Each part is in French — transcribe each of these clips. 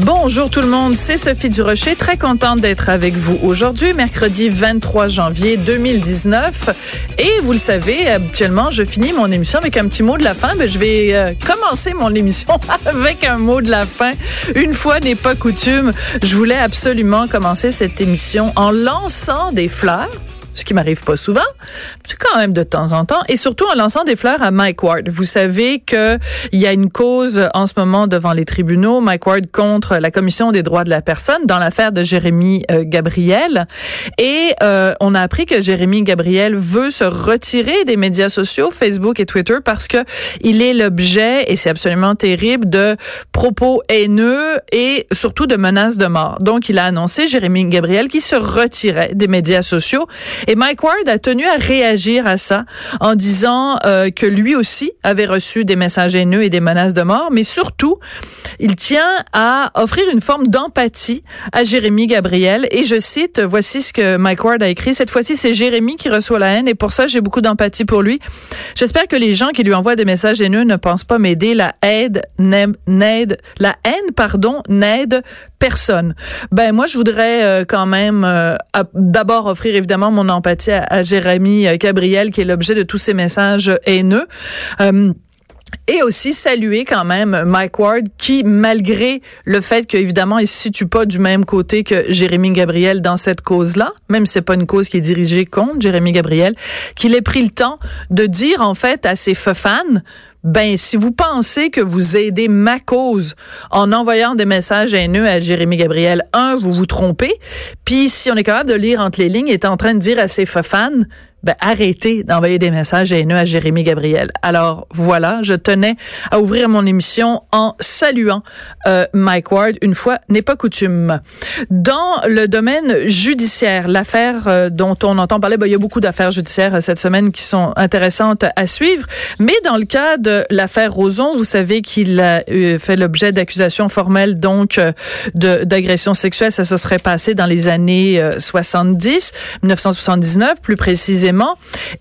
Bonjour tout le monde, c'est Sophie Durocher, très contente d'être avec vous aujourd'hui, mercredi 23 janvier 2019. Et vous le savez, habituellement, je finis mon émission avec un petit mot de la fin, mais je vais euh, commencer mon émission avec un mot de la fin. Une fois n'est pas coutume, je voulais absolument commencer cette émission en lançant des fleurs ce qui m'arrive pas souvent, quand même de temps en temps, et surtout en lançant des fleurs à Mike Ward. Vous savez que il y a une cause en ce moment devant les tribunaux, Mike Ward contre la Commission des droits de la personne dans l'affaire de Jérémy euh, Gabriel, et euh, on a appris que Jérémy Gabriel veut se retirer des médias sociaux, Facebook et Twitter, parce que il est l'objet, et c'est absolument terrible, de propos haineux et surtout de menaces de mort. Donc, il a annoncé, Jérémy Gabriel, qu'il se retirait des médias sociaux. Et Mike Ward a tenu à réagir à ça en disant euh, que lui aussi avait reçu des messages haineux et des menaces de mort, mais surtout, il tient à offrir une forme d'empathie à Jérémy Gabriel. Et je cite, voici ce que Mike Ward a écrit. Cette fois-ci, c'est Jérémy qui reçoit la haine et pour ça, j'ai beaucoup d'empathie pour lui. J'espère que les gens qui lui envoient des messages haineux ne pensent pas m'aider. La aide n'aide, la haine, pardon, n'aide personne. Ben moi, je voudrais euh, quand même euh, d'abord offrir évidemment mon empathie à, Jérémy euh, Gabriel, qui est l'objet de tous ces messages haineux. Et aussi saluer quand même Mike Ward qui, malgré le fait qu'évidemment il se situe pas du même côté que Jérémy Gabriel dans cette cause-là, même si c'est pas une cause qui est dirigée contre Jérémy Gabriel, qu'il ait pris le temps de dire en fait à ses fans ben si vous pensez que vous aidez ma cause en envoyant des messages haineux à Jérémy Gabriel, un, vous vous trompez. Puis si on est capable de lire entre les lignes, il est en train de dire à ses fans, ben, arrêtez d'envoyer des messages haineux à Jérémy Gabriel. Alors voilà, je tenais à ouvrir mon émission en saluant euh, Mike Ward. Une fois n'est pas coutume. Dans le domaine judiciaire, l'affaire euh, dont on entend parler, ben, il y a beaucoup d'affaires judiciaires euh, cette semaine qui sont intéressantes à suivre. Mais dans le cas de l'affaire Roson, vous savez qu'il a fait l'objet d'accusations formelles donc d'agression sexuelle. Ça se serait passé dans les années 70, 1979 plus précisément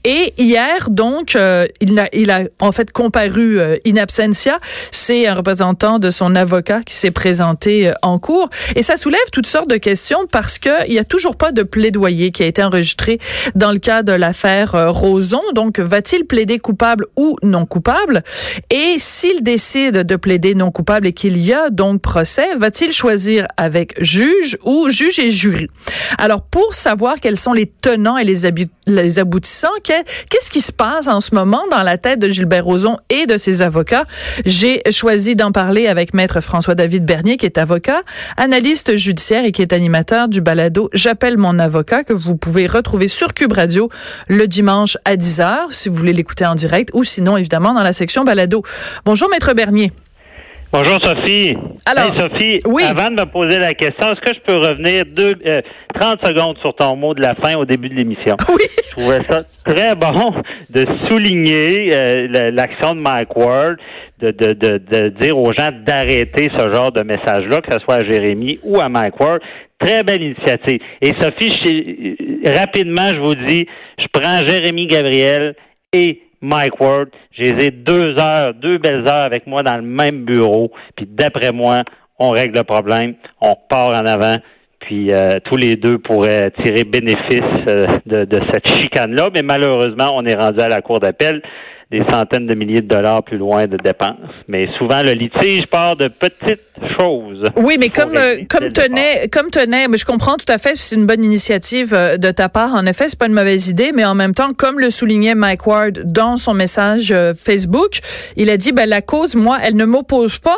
et hier, donc, euh, il, a, il a en fait comparu euh, in absentia. C'est un représentant de son avocat qui s'est présenté euh, en cours. Et ça soulève toutes sortes de questions parce que il y a toujours pas de plaidoyer qui a été enregistré dans le cas de l'affaire Roson. Donc, va-t-il plaider coupable ou non coupable? Et s'il décide de plaider non coupable et qu'il y a donc procès, va-t-il choisir avec juge ou juge et jury? Alors, pour savoir quels sont les tenants et les, les aboutissants. Qu'est-ce qui se passe en ce moment dans la tête de Gilbert Rozon et de ses avocats? J'ai choisi d'en parler avec Maître François-David Bernier, qui est avocat, analyste judiciaire et qui est animateur du balado J'appelle mon avocat, que vous pouvez retrouver sur Cube Radio le dimanche à 10h, si vous voulez l'écouter en direct, ou sinon, évidemment, dans la section balado. Bonjour, Maître Bernier. Bonjour Sophie. Alors, Sophie, avant de me poser la question, est-ce que je peux revenir deux, 30 euh, secondes sur ton mot de la fin au début de l'émission? Oui. Je trouvais ça très bon de souligner euh, l'action de Mike Ward, de, de, de, de dire aux gens d'arrêter ce genre de message-là, que ce soit à Jérémy ou à Mike Ward. Très belle initiative. Et Sophie, je, rapidement, je vous dis, je prends Jérémy Gabriel et Mike Ward. J'ai deux heures, deux belles heures avec moi dans le même bureau. Puis d'après moi, on règle le problème, on part en avant. Puis euh, tous les deux pourraient tirer bénéfice euh, de, de cette chicane-là. Mais malheureusement, on est rendu à la cour d'appel des centaines de milliers de dollars plus loin de dépenses. Mais souvent, le litige part de petites choses. Oui, mais comme euh, comme tenait, comme tenait, mais je comprends tout à fait, c'est une bonne initiative euh, de ta part. En effet, c'est pas une mauvaise idée, mais en même temps, comme le soulignait Mike Ward dans son message euh, Facebook, il a dit, ben la cause, moi, elle ne m'oppose pas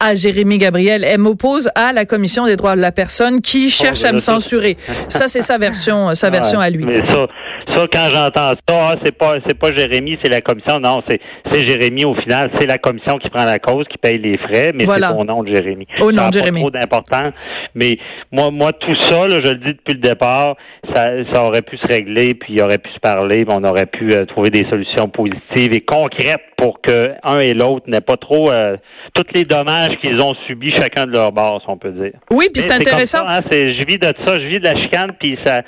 à Jérémy Gabriel. Elle m'oppose à la Commission des droits de la personne qui cherche à me censurer. Ça, c'est sa version, sa version à lui. Mais ça, ça, quand j'entends ça, ah, c'est pas c'est pas Jérémy, c'est la commission. Non, c'est c'est Jérémy au final, c'est la commission qui prend la cause, qui paye les frais, mais c'est au nom de Jérémy. Au nom de Jérémy. Pas trop d'important. Mais moi, moi, tout ça, là, je le dis depuis le départ, ça, ça aurait pu se régler, puis il aurait pu se parler, puis on aurait pu euh, trouver des solutions positives et concrètes pour que un et l'autre n'aient pas trop euh, tous les dommages qu'ils ont subis chacun de leur bord, si on peut dire. Oui, puis c'est intéressant. Hein, je vis de ça, je vis de la chicane, puis ça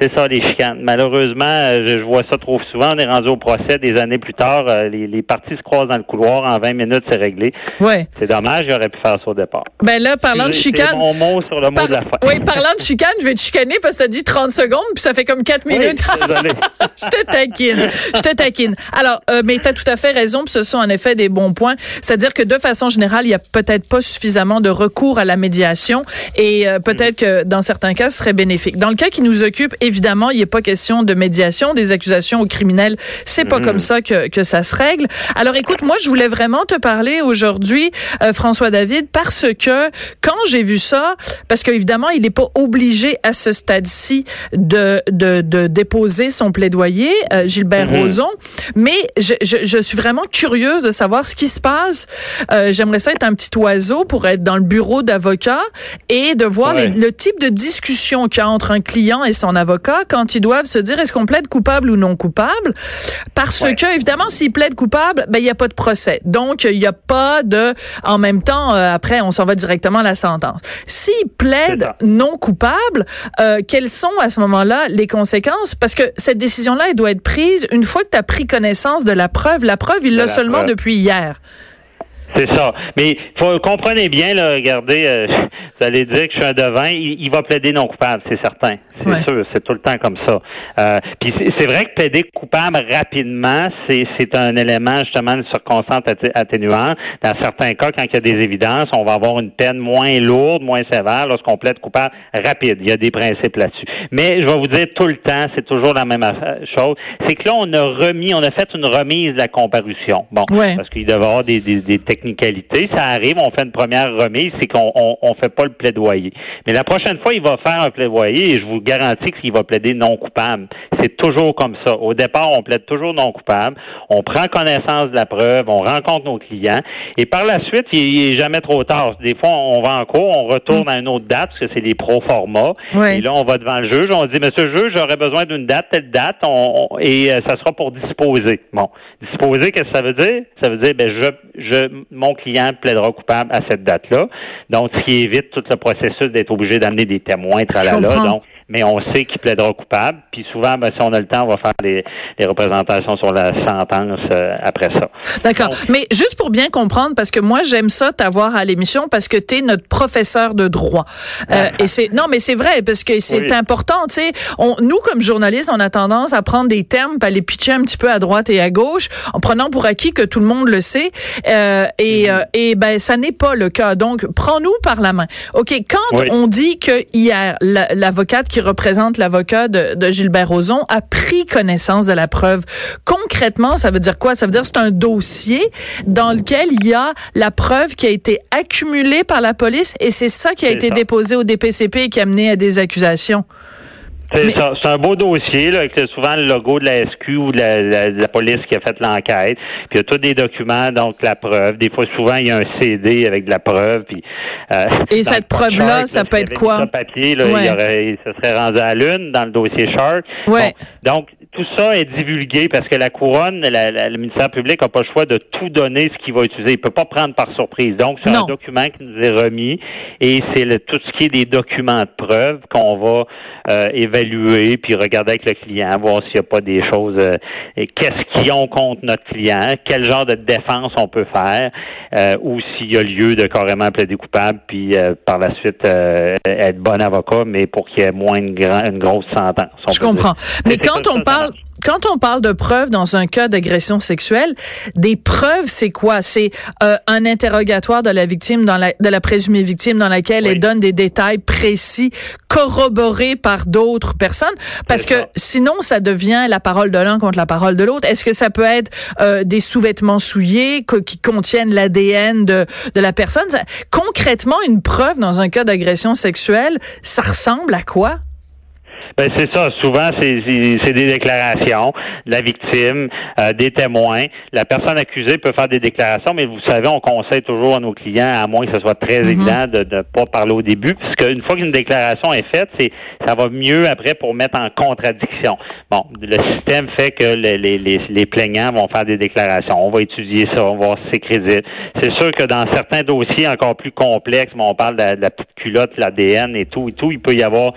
c'est ça, les chicanes. Malheureusement, euh, je, vois ça trop souvent. On est rendu au procès des années plus tard. Euh, les, les, parties se croisent dans le couloir. En 20 minutes, c'est réglé. Ouais. C'est dommage. J'aurais pu faire ça au départ. Ben là, parlant de chicane. mon mot sur le mot de la fin. Oui, parlant de chicane, je vais te chicaner parce que ça dit 30 secondes puis ça fait comme 4 minutes. désolé. je te taquine. Je te taquine. Alors, euh, mais tu as tout à fait raison. Puis ce sont en effet des bons points. C'est-à-dire que de façon générale, il y a peut-être pas suffisamment de recours à la médiation et euh, peut-être que dans certains cas, ce serait bénéfique. Dans le cas qui nous occupe, évidemment, il n'y a pas question de médiation, des accusations aux criminels. C'est pas comme mm. ça que, que ça se règle. Alors écoute, moi je voulais vraiment te parler aujourd'hui, euh, François David, parce que quand j'ai vu ça, parce qu'évidemment il n'est pas obligé à ce stade-ci de, de, de, déposer son plaidoyer, euh, Gilbert mm-hmm. Rozon, mais je, je, je, suis vraiment curieuse de savoir ce qui se passe. Euh, J'aimerais ça être un petit oiseau pour être dans le bureau d'avocat et de voir le type de discussion qu'il y a entre un client et son avocat quand il doit se dire est-ce qu'on plaide coupable ou non coupable? Parce que évidemment s'il plaide coupable ben il y a pas de procès. Donc il y a pas de en même temps euh, après on s'en va directement à la sentence. S'il plaide non coupable, euh, quelles sont à ce moment-là les conséquences? Parce que cette décision là elle doit être prise une fois que tu as pris connaissance de la preuve. La preuve, il l'a seulement depuis hier. C'est ça. Mais faut, comprenez bien, là, regardez, euh, vous allez dire que je suis un devin, il, va plaider non coupable, c'est certain. C'est sûr, c'est tout le temps comme ça. Euh, puis c'est vrai que plaider coupable rapidement, c'est un élément justement de circonstance atténuante. Dans certains cas, quand il y a des évidences, on va avoir une peine moins lourde, moins sévère lorsqu'on plaide coupable rapide. Il y a des principes là-dessus. Mais je vais vous dire tout le temps, c'est toujours la même chose. C'est que là, on a remis, on a fait une remise de la comparution. Bon, parce qu'il devait y avoir des, des, des technicalités. Ça arrive, on fait une première remise, c'est qu'on on, fait pas le plaidoyer. Mais la prochaine fois, il va faire un plaidoyer et je vous garantis qu'il va plaider non coupable. C'est toujours comme ça. Au départ, on plaide toujours non coupable. On prend connaissance de la preuve, on rencontre nos clients et par la suite, il, est jamais trop tard. Des fois, on va en cours, on retourne à une autre date parce que c'est les pro formats. Et là, on va devant le juge, on dit Monsieur le juge, j'aurais besoin d'une date, telle date, et euh, ça sera pour disposer. Bon, disposer, qu'est-ce que ça veut dire? Ça veut dire ben je, je mon client plaidera coupable à cette date-là. Donc, ce qui évite tout le processus d'être obligé d'amener des témoins, tralala. Donc, mais on sait qu'il plaidera coupable. Puis souvent, ben, si on a le temps, on va faire les, représentations sur la sentence euh, après ça. D'accord. Mais juste pour bien comprendre, parce que moi, j'aime ça t'avoir à l'émission parce que tu es notre professeur de droit. Euh, ah. et c'est non, mais c'est vrai parce que c'est important. Tu sais, nous comme journalistes, on a tendance à prendre des termes, à les pitcher un petit peu à droite et à gauche, en prenant pour acquis que tout le monde le sait. Euh, et, mm-hmm. et ben, ça n'est pas le cas. Donc, prends-nous par la main. Ok, quand on dit que hier, l'avocate qui représente l'avocat de, de, Gilbert Rozon, a pris connaissance de la preuve. Concrètement, ça veut dire quoi? Ça veut dire que c'est un dossier dans lequel il y a la preuve qui a été accumulée par la police et c'est ça qui a été déposé au DPCP et qui a mené à des accusations. C'est un beau dossier là, avec souvent le logo de la SQ ou de la, police qui a fait l'enquête. Puis il y a tous des documents, donc la preuve. Des fois, souvent, il y a un CD avec de la preuve. Puis, euh, Et cette preuve-là, ça peut être quoi? papier, là, il, y aurait, ça serait rendu à l'une dans le dossier Shark. Ouais. donc, tout ça est divulgué parce que la couronne, le ministère public n'a pas le choix de tout donner ce qu'il va utiliser. Il peut pas prendre par surprise. Donc, c'est un document qui nous est remis et c'est tout ce qui est des documents de preuve qu'on va euh, évaluer puis regarder avec le client, voir s'il n'y a pas des choses, euh, qu'est-ce qu'ils ont contre notre client, quel genre de défense on peut faire, euh, ou s'il y a lieu de carrément plaider coupable puis par la suite être bon avocat, mais pour qu'il y ait moins une, une grosse sentence. Je comprends. Mais quand on parle quand on parle de preuves dans un cas d'agression sexuelle, des preuves, c'est quoi? C'est euh, un interrogatoire de la victime, dans la, de la présumée victime, dans laquelle elle donne des détails précis, corroborés par d'autres personnes, parce que sinon, ça devient la parole de l'un contre la parole de l'autre. Est-ce que ça peut être euh, des sous-vêtements souillés qui contiennent l'ADN de, de la personne? Concrètement, une preuve dans un cas d'agression sexuelle, ça ressemble à quoi? Ben c'est ça. Souvent, c'est des déclarations de la victime, euh, des témoins. La personne accusée peut faire des déclarations, mais vous savez, on conseille toujours à nos clients, à moins que ce soit très mm-hmm. évident, de ne pas parler au début, puisque une fois qu'une déclaration est faite, c'est ça va mieux après pour mettre en contradiction. Bon, le système fait que les, les, les, plaignants vont faire des déclarations. On va étudier ça, on va voir si c'est crédible. C'est sûr que dans certains dossiers encore plus complexes, on parle de la, de la petite culotte, l'ADN et tout et tout, il peut y avoir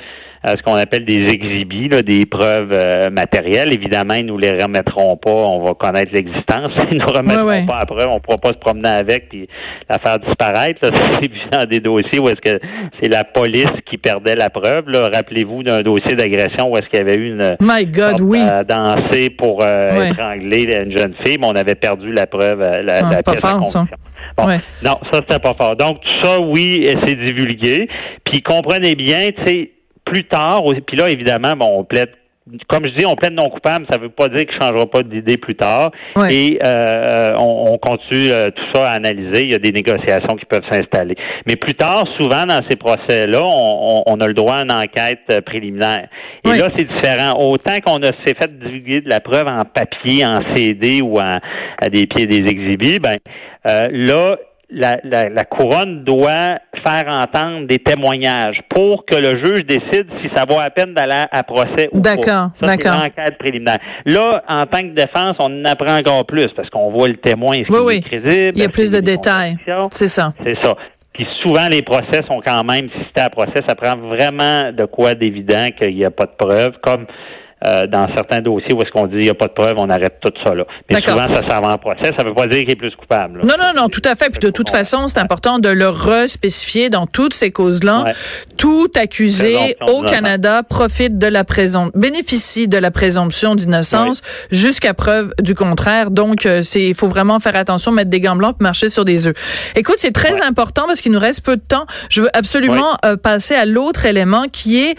ce qu'on appelle des exhibits, des preuves euh, matérielles. Évidemment, ils nous les remettront pas. On va connaître l'existence. Ils nous remettront pas après. On pourra pas se promener avec puis la faire disparaître. C'est dans des dossiers où est-ce que c'est la police qui perdait la preuve. Rappelez-vous d'un dossier d'agression où est-ce qu'il y avait eu une My God, oui. danser pour euh, étrangler une jeune fille, mais on avait perdu la preuve, euh, la, ah, la pièce fort, ça. Bon, non, ça c'était pas fort. Donc tout ça, oui, c'est divulgué. Puis comprenez bien, tu sais plus tard, puis là, évidemment, bon, on plaide comme je dis, on plaide non coupable, ça ne veut pas dire qu'il ne changera pas d'idée plus tard. Et euh, on, continue euh, tout ça à analyser. Il y a des négociations qui peuvent s'installer. Mais plus tard, souvent dans ces procès-là, on, a le droit à une enquête euh, préliminaire. Et là, c'est différent. Autant qu'on a s'est fait divulguer de la preuve en papier, en CD ou à des pieds des exhibits, ben là, la, la, couronne doit faire entendre des témoignages pour que le juge décide si ça vaut la peine d'aller à procès ou pas. D'accord, d'accord. enquête préliminaire. Là, en tant que défense, on en apprend encore plus parce qu'on voit le témoin, est-ce oui, est crédible. Il y a plus de détails. C'est ça. C'est ça. Puis souvent, les procès sont quand même, si c'était à procès, ça prend vraiment de quoi d'évident qu'il n'y a pas de preuves, comme euh, dans certains dossiers où est-ce qu'on dit il n'y a pas de preuve, on arrête tout ça là. Mais souvent, ça s'en va en procès. Ça ne veut pas dire qu'il est plus coupable. Non, non, non, tout à fait. Puis de toute façon, c'est important de le respécifier dans toutes ces causes-là. Tout accusé au Canada profite de la présomption, bénéficie de la présomption d'innocence jusqu'à preuve du contraire. Donc, euh, c'est, il faut vraiment faire attention, mettre des gants blancs, marcher sur des œufs. Écoute, c'est très important parce qu'il nous reste peu de temps. Je veux absolument euh, passer à l'autre élément qui est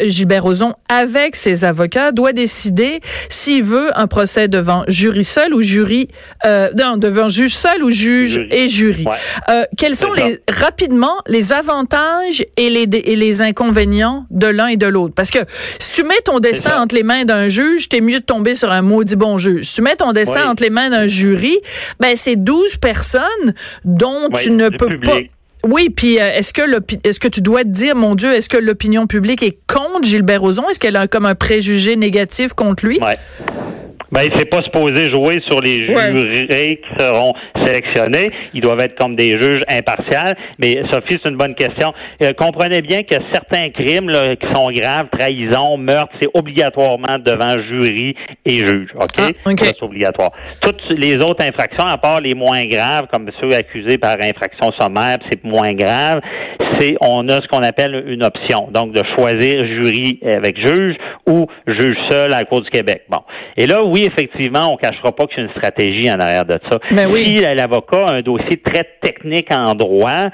Gilbert Rozon avec ses avocats doit décider s'il veut un procès devant jury seul ou jury, euh, non, devant juge seul ou juge et jury. Euh, quels sont les rapidement les avantages et les et les inconvénients de l'un et de l'autre? Parce que si tu mets ton destin entre les mains d'un juge, t'es mieux de tomber sur un maudit bon juge. Si tu mets ton destin entre les mains d'un jury, ben c'est 12 personnes dont tu ne peux pas oui, puis euh, est-ce que est-ce que tu dois te dire, mon Dieu, est-ce que l'opinion publique est contre Gilbert Rozon? Est-ce qu'elle a comme un préjugé négatif contre lui? Ben, il s'est pas supposé jouer sur les jurés qui seront sélectionnés. Ils doivent être comme des juges impartials. Mais Sophie, c'est une bonne question. Euh, comprenez bien que certains crimes là, qui sont graves, trahison, meurtre, c'est obligatoirement devant jury et juge. OK? Ah, c'est obligatoire. Toutes les autres infractions, à part les moins graves, comme ceux accusés par infraction sommaire, c'est moins grave, c'est on a ce qu'on appelle une option. Donc, de choisir jury avec juge ou juge seul à la Cour du Québec. Bon. Et là, oui, effectivement, on cachera pas que c'est une stratégie en arrière de ça. Mais ben oui. Si l'avocat a un dossier très technique en droit,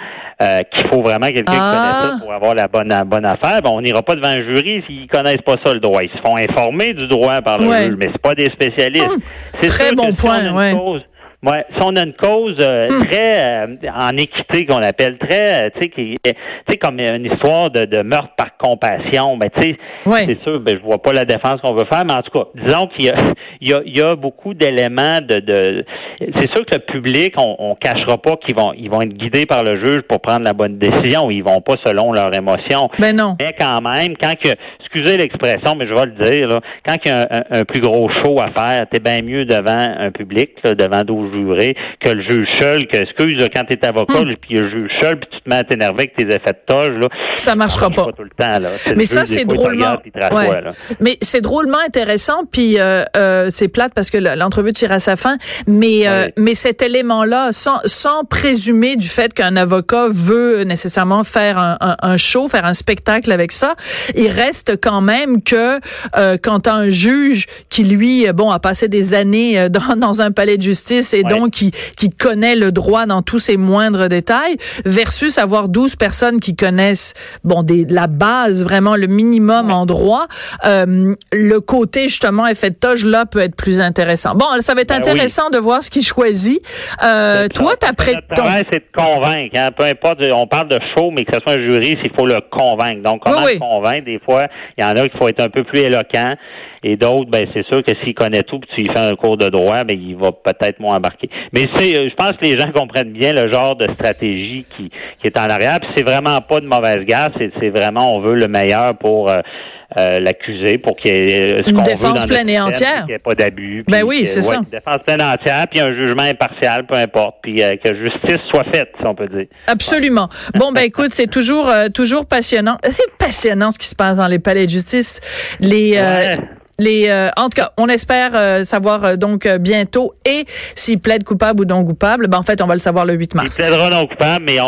euh, qu'il faut vraiment quelqu'un qui connaisse ça ah. pour avoir la bonne, bonne affaire, ben, on n'ira pas devant un jury s'ils connaissent pas ça le droit. Ils se font informer du droit par le juge, mais c'est pas des spécialistes. Hum, c'est très bon point, ouais. Ouais, si on a une cause euh, hmm. très euh, en équité qu'on appelle très, euh, tu sais, qui, tu sais, comme une histoire de, de meurtre par compassion, ben tu sais, c'est sûr, ben je vois pas la défense qu'on veut faire, mais en tout cas, disons qu'il y a, il y a, il y a beaucoup d'éléments de, de c'est sûr que le public, on, on cachera pas qu'ils vont, ils vont être guidés par le juge pour prendre la bonne décision, ils vont pas selon leurs émotions. Mais ben non. Mais quand même, quand que, excusez l'expression, mais je vais le dire, là, quand il y a un, plus gros show à faire, t'es bien mieux devant un public, devant 12 jurés, que le juge seul, que, excuse, là, quand t'es avocat, hmm. puis le juge seul, puis tu te mets à t'énerver avec tes effets de toge, là. Ça marchera pas. tout le temps, là. Mais ça, c'est drôlement. Mais c'est drôlement intéressant, puis euh, euh, c'est plate parce que l'entrevue tire à sa fin, mais, euh, mais cet élément-là, sans, sans présumer du fait qu'un avocat veut nécessairement faire un, un, un, show, faire un spectacle avec ça, il reste quand même que euh, quand un juge qui, lui, bon, a passé des années dans, dans un palais de justice et donc qui, qui connaît le droit dans tous ses moindres détails, versus avoir 12 personnes qui connaissent, bon, des, la base, vraiment le minimum en droit, euh, le côté justement effet de toge là peut être plus intéressant. Bon, ça va être ben intéressant de voir ce qu'il choisit. Euh, toi, t'as prêt ton... c'est de convaincre. Hein. Peu importe, on parle de show, mais que ce soit un jury, il faut le convaincre. Donc, comment le convaincre? Des fois, Il y en a qu'il faut être un peu plus éloquent. Et d'autres, ben c'est sûr que s'il connaît tout, puis tu lui fais un cours de droit, ben il va peut-être moins embarquer. Mais c'est, euh, je pense que les gens comprennent bien le genre de stratégie qui, qui est en arrière. Puis c'est vraiment pas de mauvaise garde, c'est, vraiment on veut le meilleur pour euh, euh, l'accusé pour qu'il y ait ce qu'on veut dans pleine et entière. Qu'il n'y ait pas d'abus. Ben oui, c'est ça. Une défense pleine et entière, puis un jugement impartial, peu importe, puis que justice soit faite, si on peut dire. Absolument. Bon, ben écoute, c'est toujours toujours passionnant. C'est passionnant ce qui se passe dans les palais de justice. Les les, euh, en tout cas, on espère euh, savoir euh, donc bientôt et s'il plaide coupable ou non coupable. Ben en fait, on va le savoir le 8 mars. Il plaidera non coupable, mais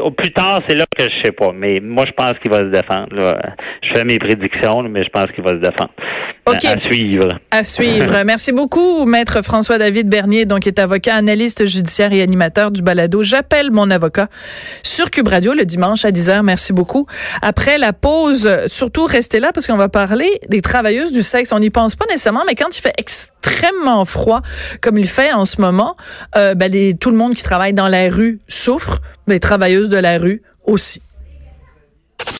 au plus tard, c'est là que je sais pas. Mais moi, je pense qu'il va se défendre. Je fais mes prédictions, mais je pense qu'il va se défendre. OK. À suivre. À suivre. Merci beaucoup, maître François-David Bernier, donc est avocat, analyste judiciaire et animateur du balado. J'appelle mon avocat sur Cube Radio le dimanche à 10h. Merci beaucoup. Après la pause, surtout restez là parce qu'on va parler des travailleuses du sexe. On n'y pense pas nécessairement, mais quand il fait extrêmement froid, comme il fait en ce moment, euh, ben tout le monde qui travaille dans la rue souffre, les travailleuses de la rue aussi.